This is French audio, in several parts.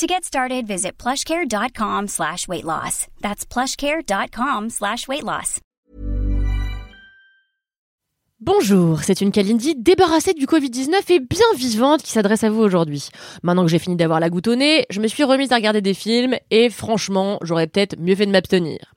To get started, visit plushcare.com slash weight loss. That's plushcare.com slash weight loss. Bonjour, c'est une Kalindi débarrassée du Covid-19 et bien vivante qui s'adresse à vous aujourd'hui. Maintenant que j'ai fini d'avoir la goutte au nez, je me suis remise à regarder des films et franchement, j'aurais peut-être mieux fait de m'abstenir.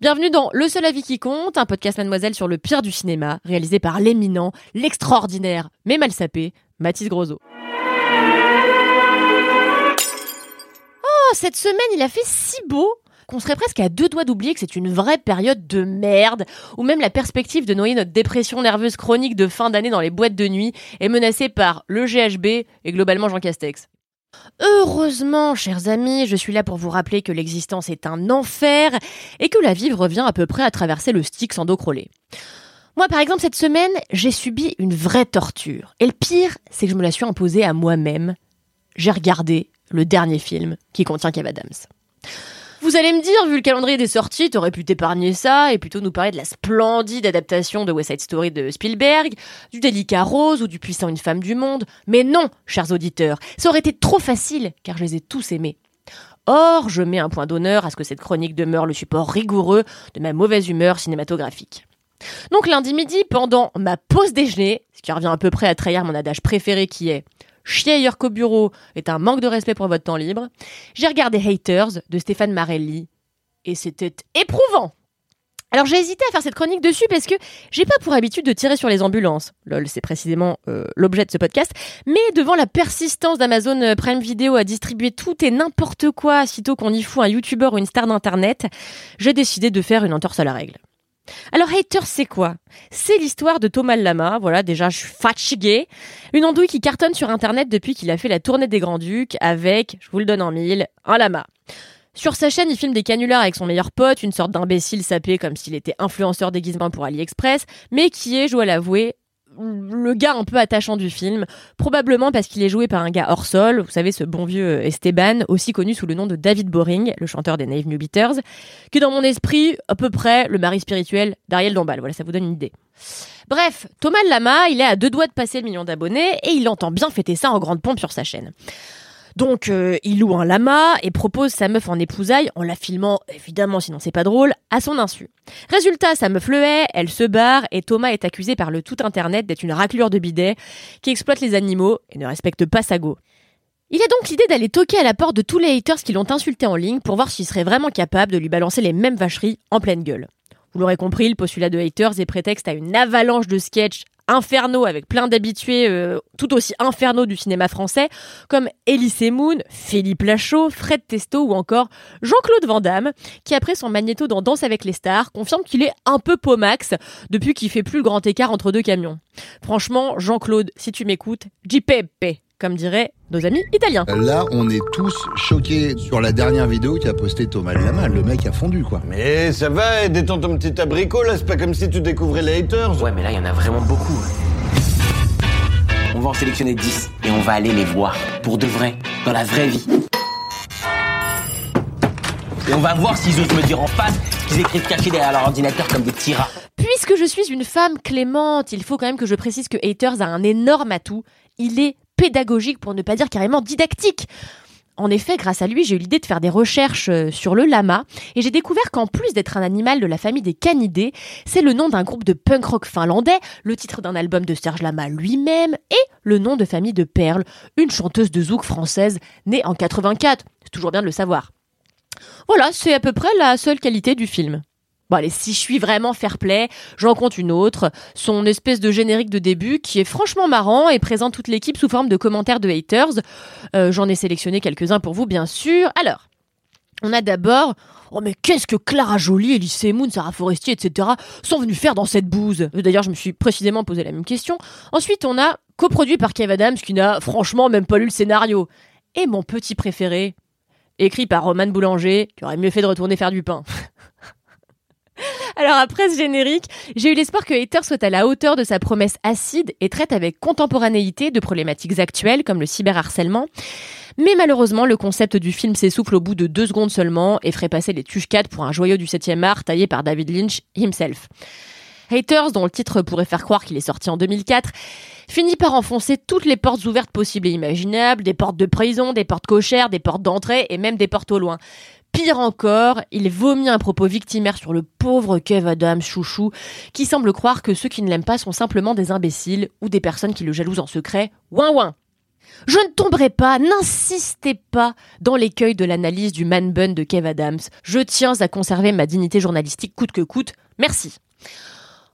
Bienvenue dans Le seul avis qui compte, un podcast mademoiselle sur le pire du cinéma, réalisé par l'éminent, l'extraordinaire, mais mal sapé, Mathis Grosot. Cette semaine, il a fait si beau qu'on serait presque à deux doigts d'oublier que c'est une vraie période de merde, ou même la perspective de noyer notre dépression nerveuse chronique de fin d'année dans les boîtes de nuit est menacée par le GHB et globalement Jean Castex. Heureusement, chers amis, je suis là pour vous rappeler que l'existence est un enfer et que la vie revient à peu près à traverser le stick sans dos crôlé. Moi, par exemple, cette semaine, j'ai subi une vraie torture. Et le pire, c'est que je me la suis imposée à moi-même. J'ai regardé le dernier film qui contient Kev Adams. Vous allez me dire, vu le calendrier des sorties, t'aurais pu t'épargner ça et plutôt nous parler de la splendide adaptation de West Side Story de Spielberg, du délicat rose ou du puissant Une femme du monde. Mais non, chers auditeurs, ça aurait été trop facile car je les ai tous aimés. Or, je mets un point d'honneur à ce que cette chronique demeure le support rigoureux de ma mauvaise humeur cinématographique. Donc lundi midi, pendant ma pause déjeuner, ce qui revient à peu près à trahir mon adage préféré qui est chier ailleurs qu'au bureau est un manque de respect pour votre temps libre, j'ai regardé Haters de Stéphane Marelli et c'était éprouvant. Alors j'ai hésité à faire cette chronique dessus parce que j'ai pas pour habitude de tirer sur les ambulances. Lol, c'est précisément euh, l'objet de ce podcast. Mais devant la persistance d'Amazon euh, Prime Video à distribuer tout et n'importe quoi sitôt qu'on y fout un youtubeur ou une star d'internet, j'ai décidé de faire une entorse à la règle. Alors Haters, c'est quoi? C'est l'histoire de Thomas Lama, voilà, déjà je suis fatiguée. Une andouille qui cartonne sur internet depuis qu'il a fait la tournée des Grands Ducs avec, je vous le donne en mille, un lama. Sur sa chaîne, il filme des canulars avec son meilleur pote, une sorte d'imbécile sapé comme s'il était influenceur déguisement pour AliExpress, mais qui est, je dois l'avouer, le gars un peu attachant du film, probablement parce qu'il est joué par un gars hors sol, vous savez ce bon vieux Esteban, aussi connu sous le nom de David Boring, le chanteur des Nave New Beaters, qui dans mon esprit à peu près le mari spirituel d'Ariel Dombal. Voilà, ça vous donne une idée. Bref, Thomas Lama, il est à deux doigts de passer le million d'abonnés et il entend bien fêter ça en grande pompe sur sa chaîne. Donc euh, il loue un lama et propose sa meuf en épousaille en la filmant, évidemment sinon c'est pas drôle, à son insu. Résultat, sa meuf le hait, elle se barre et Thomas est accusé par le tout internet d'être une raclure de bidet qui exploite les animaux et ne respecte pas sa go. Il a donc l'idée d'aller toquer à la porte de tous les haters qui l'ont insulté en ligne pour voir s'il serait vraiment capable de lui balancer les mêmes vacheries en pleine gueule. Vous l'aurez compris, le postulat de haters est prétexte à une avalanche de sketchs infernaux avec plein d'habitués euh, tout aussi infernaux du cinéma français comme Elise Moon, Philippe Lachaud, Fred Testo ou encore Jean-Claude Van Damme qui après son magnéto dans Danse avec les stars confirme qu'il est un peu pomax depuis qu'il fait plus grand écart entre deux camions. Franchement, Jean-Claude, si tu m'écoutes, JPP comme diraient nos amis italiens. Là, on est tous choqués sur la dernière vidéo qu'a posté Thomas Lama. Le mec a fondu, quoi. Mais ça va, détends ton petit abricot, là. C'est pas comme si tu découvrais les haters. Ouais, mais là, il y en a vraiment beaucoup. On va en sélectionner 10 et on va aller les voir. Pour de vrai. Dans la vraie vie. Et on va voir s'ils osent me dire en face qu'ils écrivent cachés derrière leur ordinateur comme des petits rats. Puisque je suis une femme clémente, il faut quand même que je précise que Haters a un énorme atout. Il est pédagogique pour ne pas dire carrément didactique. En effet, grâce à lui, j'ai eu l'idée de faire des recherches euh, sur le lama et j'ai découvert qu'en plus d'être un animal de la famille des canidés, c'est le nom d'un groupe de punk rock finlandais, le titre d'un album de Serge Lama lui-même et le nom de famille de Perle, une chanteuse de zouk française née en 84. C'est toujours bien de le savoir. Voilà, c'est à peu près la seule qualité du film. Bon allez, si je suis vraiment fair play, j'en compte une autre, son espèce de générique de début qui est franchement marrant et présente toute l'équipe sous forme de commentaires de haters. Euh, J'en ai sélectionné quelques-uns pour vous bien sûr. Alors, on a d'abord Oh mais qu'est-ce que Clara Jolie, Elise Moon, Sarah Forestier, etc. sont venus faire dans cette bouse? D'ailleurs, je me suis précisément posé la même question. Ensuite, on a coproduit par Kev Adams qui n'a franchement même pas lu le scénario. Et mon petit préféré, écrit par Roman Boulanger, qui aurait mieux fait de retourner faire du pain. Alors après ce générique, j'ai eu l'espoir que Hater soit à la hauteur de sa promesse acide et traite avec contemporanéité de problématiques actuelles comme le cyberharcèlement. Mais malheureusement, le concept du film s'essouffle au bout de deux secondes seulement et ferait passer les Tuchcades pour un joyau du 7e art taillé par David Lynch himself. Haters, dont le titre pourrait faire croire qu'il est sorti en 2004, finit par enfoncer toutes les portes ouvertes possibles et imaginables, des portes de prison, des portes cochères, des portes d'entrée et même des portes au loin. Pire encore, il vomit un propos victimaire sur le pauvre Kev Adams chouchou, qui semble croire que ceux qui ne l'aiment pas sont simplement des imbéciles ou des personnes qui le jalousent en secret. Ouin ouin je ne tomberai pas, n'insistez pas dans l'écueil de l'analyse du man bun de Kev Adams. Je tiens à conserver ma dignité journalistique coûte que coûte. Merci.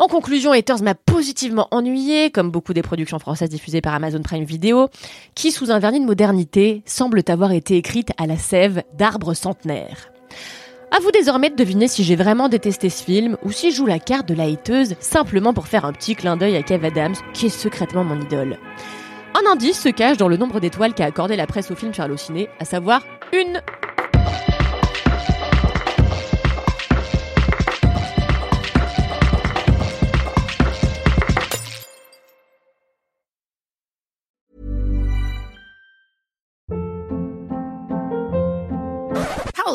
En conclusion, Haters m'a positivement ennuyé, comme beaucoup des productions françaises diffusées par Amazon Prime Video, qui, sous un vernis de modernité, semblent avoir été écrites à la sève d'arbres centenaires. À vous désormais de deviner si j'ai vraiment détesté ce film ou si je joue la carte de la hateuse simplement pour faire un petit clin d'œil à Kev Adams, qui est secrètement mon idole. Un indice se cache dans le nombre d'étoiles qu'a accordé la presse au film sur Allociné, à savoir une.